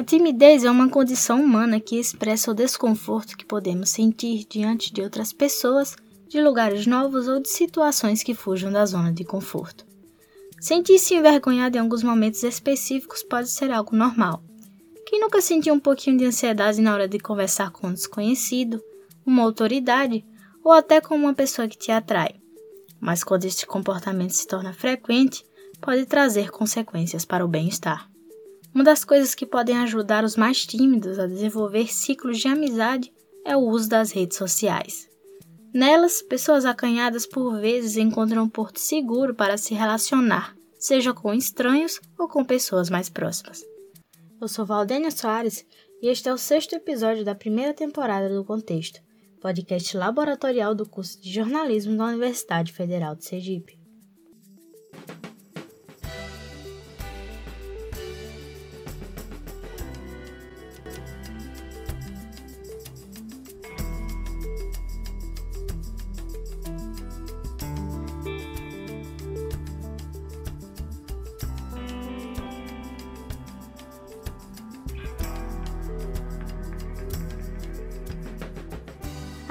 A timidez é uma condição humana que expressa o desconforto que podemos sentir diante de outras pessoas, de lugares novos ou de situações que fujam da zona de conforto. Sentir-se envergonhado em alguns momentos específicos pode ser algo normal. Quem nunca sentiu um pouquinho de ansiedade na hora de conversar com um desconhecido, uma autoridade ou até com uma pessoa que te atrai? Mas quando este comportamento se torna frequente, pode trazer consequências para o bem-estar. Uma das coisas que podem ajudar os mais tímidos a desenvolver ciclos de amizade é o uso das redes sociais. Nelas, pessoas acanhadas por vezes encontram um porto seguro para se relacionar, seja com estranhos ou com pessoas mais próximas. Eu sou Valdênia Soares e este é o sexto episódio da primeira temporada do Contexto, podcast laboratorial do curso de jornalismo da Universidade Federal de Sergipe.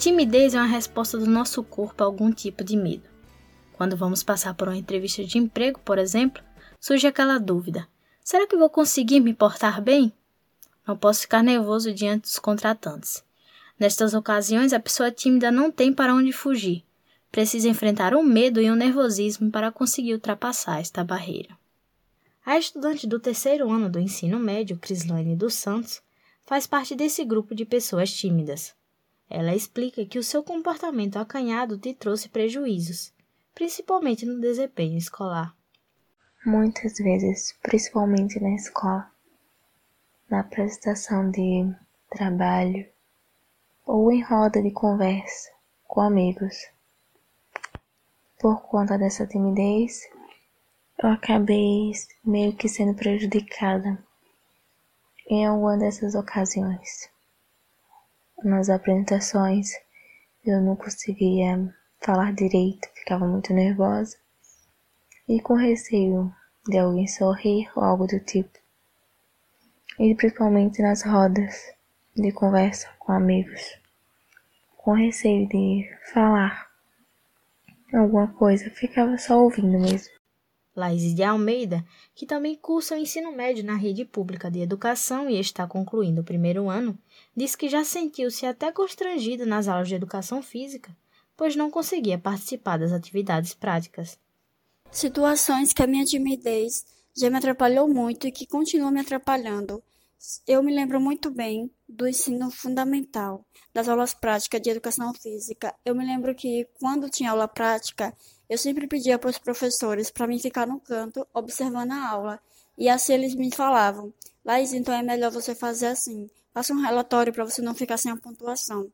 Timidez é uma resposta do nosso corpo a algum tipo de medo. Quando vamos passar por uma entrevista de emprego, por exemplo, surge aquela dúvida: será que vou conseguir me portar bem? Não posso ficar nervoso diante dos contratantes. Nestas ocasiões, a pessoa tímida não tem para onde fugir. Precisa enfrentar o medo e o nervosismo para conseguir ultrapassar esta barreira. A estudante do terceiro ano do ensino médio, Crislane dos Santos, faz parte desse grupo de pessoas tímidas. Ela explica que o seu comportamento acanhado te trouxe prejuízos, principalmente no desempenho escolar. Muitas vezes, principalmente na escola, na apresentação de trabalho ou em roda de conversa com amigos. Por conta dessa timidez, eu acabei meio que sendo prejudicada em alguma dessas ocasiões nas apresentações eu não conseguia falar direito, ficava muito nervosa e com receio de alguém sorrir ou algo do tipo. E principalmente nas rodas de conversa com amigos, com receio de falar alguma coisa, ficava só ouvindo mesmo. Laís de Almeida, que também cursa o ensino médio na rede pública de educação e está concluindo o primeiro ano, diz que já sentiu-se até constrangida nas aulas de educação física, pois não conseguia participar das atividades práticas. Situações que a minha timidez já me atrapalhou muito e que continua me atrapalhando. Eu me lembro muito bem do ensino fundamental, das aulas práticas de educação física. Eu me lembro que quando tinha aula prática, eu sempre pedia para os professores para mim ficar no canto observando a aula. E assim eles me falavam: Laís, então é melhor você fazer assim. Faça um relatório para você não ficar sem a pontuação.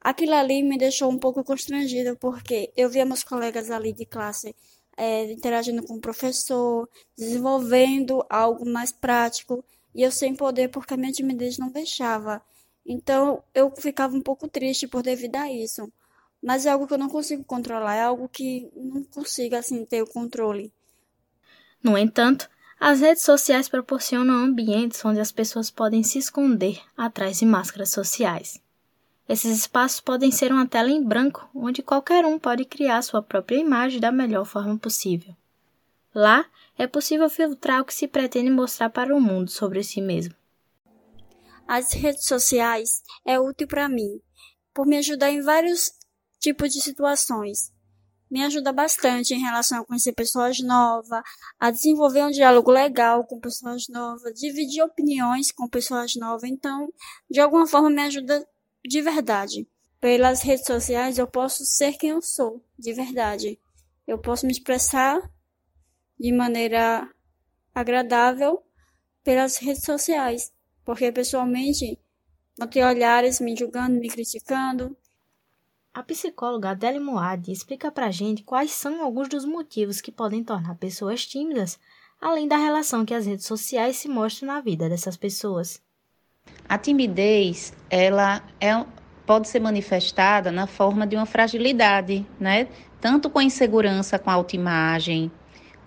Aquilo ali me deixou um pouco constrangida porque eu via meus colegas ali de classe é, interagindo com o professor, desenvolvendo algo mais prático e eu sem poder porque a minha timidez não deixava. Então eu ficava um pouco triste por devido a isso mas é algo que eu não consigo controlar, é algo que não consigo assim ter o controle. No entanto, as redes sociais proporcionam ambientes onde as pessoas podem se esconder atrás de máscaras sociais. Esses espaços podem ser uma tela em branco, onde qualquer um pode criar sua própria imagem da melhor forma possível. Lá é possível filtrar o que se pretende mostrar para o mundo sobre si mesmo. As redes sociais é útil para mim, por me ajudar em vários tipo de situações. Me ajuda bastante em relação a conhecer pessoas novas, a desenvolver um diálogo legal com pessoas novas, dividir opiniões com pessoas novas. Então, de alguma forma, me ajuda de verdade. Pelas redes sociais, eu posso ser quem eu sou, de verdade. Eu posso me expressar de maneira agradável pelas redes sociais, porque pessoalmente vão ter olhares me julgando, me criticando, a psicóloga Adele Moad explica pra gente quais são alguns dos motivos que podem tornar pessoas tímidas, além da relação que as redes sociais se mostram na vida dessas pessoas. A timidez, ela é, pode ser manifestada na forma de uma fragilidade, né? Tanto com a insegurança com a autoimagem,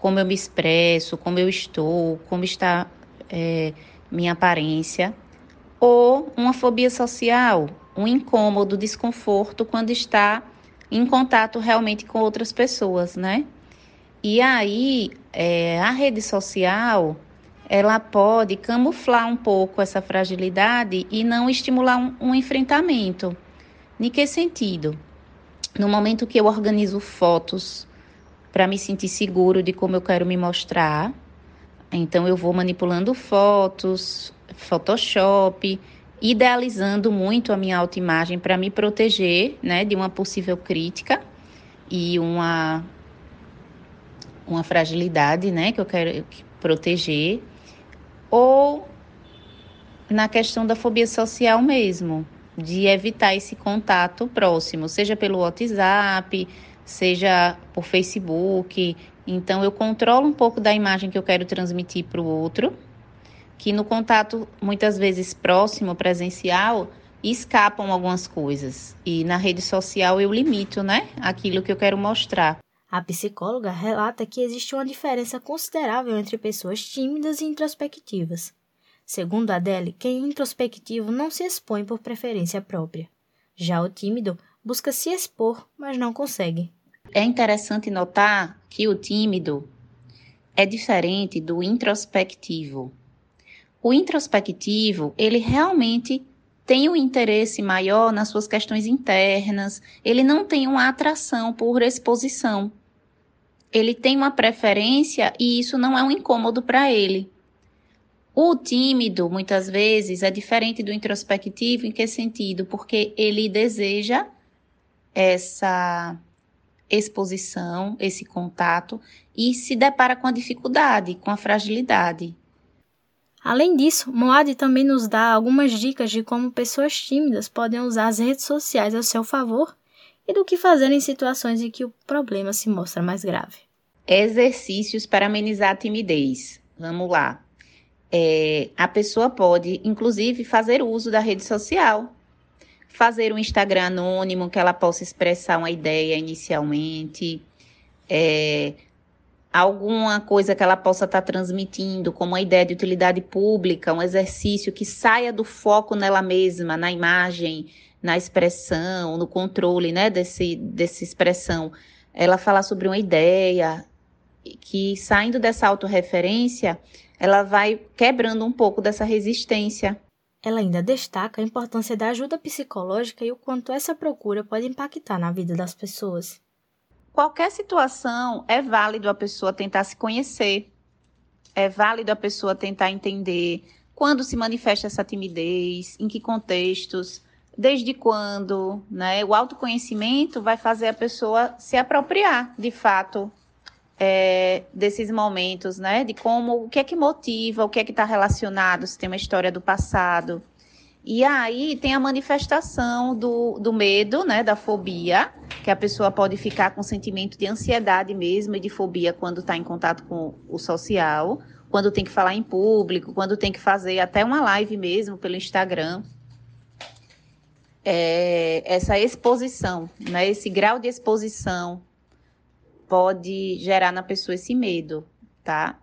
como eu me expresso, como eu estou, como está é, minha aparência, ou uma fobia social, um incômodo, desconforto quando está em contato realmente com outras pessoas, né? E aí, é, a rede social, ela pode camuflar um pouco essa fragilidade e não estimular um, um enfrentamento. Em que sentido? No momento que eu organizo fotos para me sentir seguro de como eu quero me mostrar, então eu vou manipulando fotos, Photoshop, idealizando muito a minha autoimagem para me proteger, né, de uma possível crítica e uma uma fragilidade, né, que eu quero proteger, ou na questão da fobia social mesmo, de evitar esse contato próximo, seja pelo WhatsApp, seja por Facebook. Então, eu controlo um pouco da imagem que eu quero transmitir para o outro, que no contato muitas vezes próximo, presencial, escapam algumas coisas. E na rede social eu limito, né, aquilo que eu quero mostrar. A psicóloga relata que existe uma diferença considerável entre pessoas tímidas e introspectivas. Segundo Adele, quem é introspectivo não se expõe por preferência própria. Já o tímido busca se expor, mas não consegue. É interessante notar que o tímido é diferente do introspectivo. O introspectivo, ele realmente tem um interesse maior nas suas questões internas, ele não tem uma atração por exposição. Ele tem uma preferência e isso não é um incômodo para ele. O tímido, muitas vezes, é diferente do introspectivo, em que sentido? Porque ele deseja essa exposição, esse contato e se depara com a dificuldade, com a fragilidade. Além disso, Moad também nos dá algumas dicas de como pessoas tímidas podem usar as redes sociais a seu favor e do que fazer em situações em que o problema se mostra mais grave. Exercícios para amenizar a timidez. Vamos lá. É, a pessoa pode, inclusive, fazer uso da rede social fazer um Instagram anônimo que ela possa expressar uma ideia inicialmente, é, alguma coisa que ela possa estar tá transmitindo, como uma ideia de utilidade pública, um exercício que saia do foco nela mesma, na imagem, na expressão, no controle, né, desse, dessa expressão. Ela falar sobre uma ideia que, saindo dessa autorreferência, ela vai quebrando um pouco dessa resistência ela ainda destaca a importância da ajuda psicológica e o quanto essa procura pode impactar na vida das pessoas. Qualquer situação é válido a pessoa tentar se conhecer, é válido a pessoa tentar entender quando se manifesta essa timidez, em que contextos, desde quando, né? O autoconhecimento vai fazer a pessoa se apropriar, de fato, é, desses momentos, né? De como, o que é que motiva, o que é que está relacionado, se tem uma história do passado. E aí tem a manifestação do, do medo, né? Da fobia, que a pessoa pode ficar com sentimento de ansiedade mesmo e de fobia quando está em contato com o social, quando tem que falar em público, quando tem que fazer até uma live mesmo pelo Instagram. É, essa exposição, né? Esse grau de exposição pode gerar na pessoa esse medo, tá?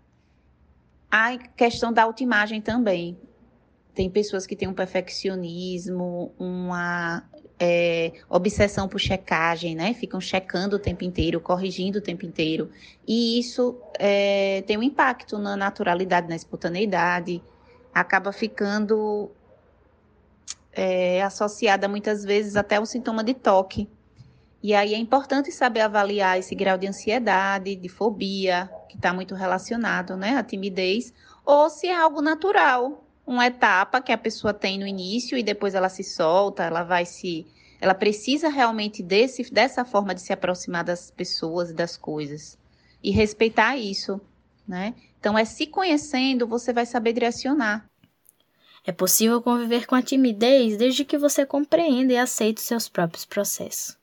A questão da autoimagem também. Tem pessoas que têm um perfeccionismo, uma é, obsessão por checagem, né? Ficam checando o tempo inteiro, corrigindo o tempo inteiro. E isso é, tem um impacto na naturalidade, na espontaneidade. Acaba ficando é, associada muitas vezes até um sintoma de toque, e aí é importante saber avaliar esse grau de ansiedade, de fobia, que está muito relacionado, né, à timidez, ou se é algo natural, uma etapa que a pessoa tem no início e depois ela se solta, ela vai se, ela precisa realmente desse, dessa forma de se aproximar das pessoas e das coisas e respeitar isso, né? Então é se conhecendo você vai saber direcionar. É possível conviver com a timidez desde que você compreenda e aceite os seus próprios processos.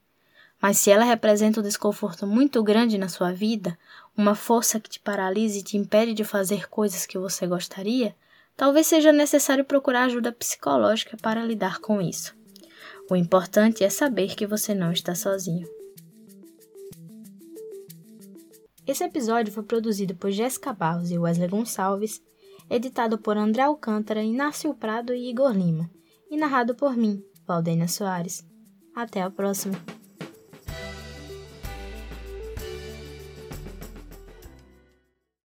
Mas se ela representa um desconforto muito grande na sua vida, uma força que te paralisa e te impede de fazer coisas que você gostaria, talvez seja necessário procurar ajuda psicológica para lidar com isso. O importante é saber que você não está sozinho. Esse episódio foi produzido por Jéssica Barros e Wesley Gonçalves, editado por André Alcântara, Inácio Prado e Igor Lima, e narrado por mim, Valdênia Soares. Até a próxima!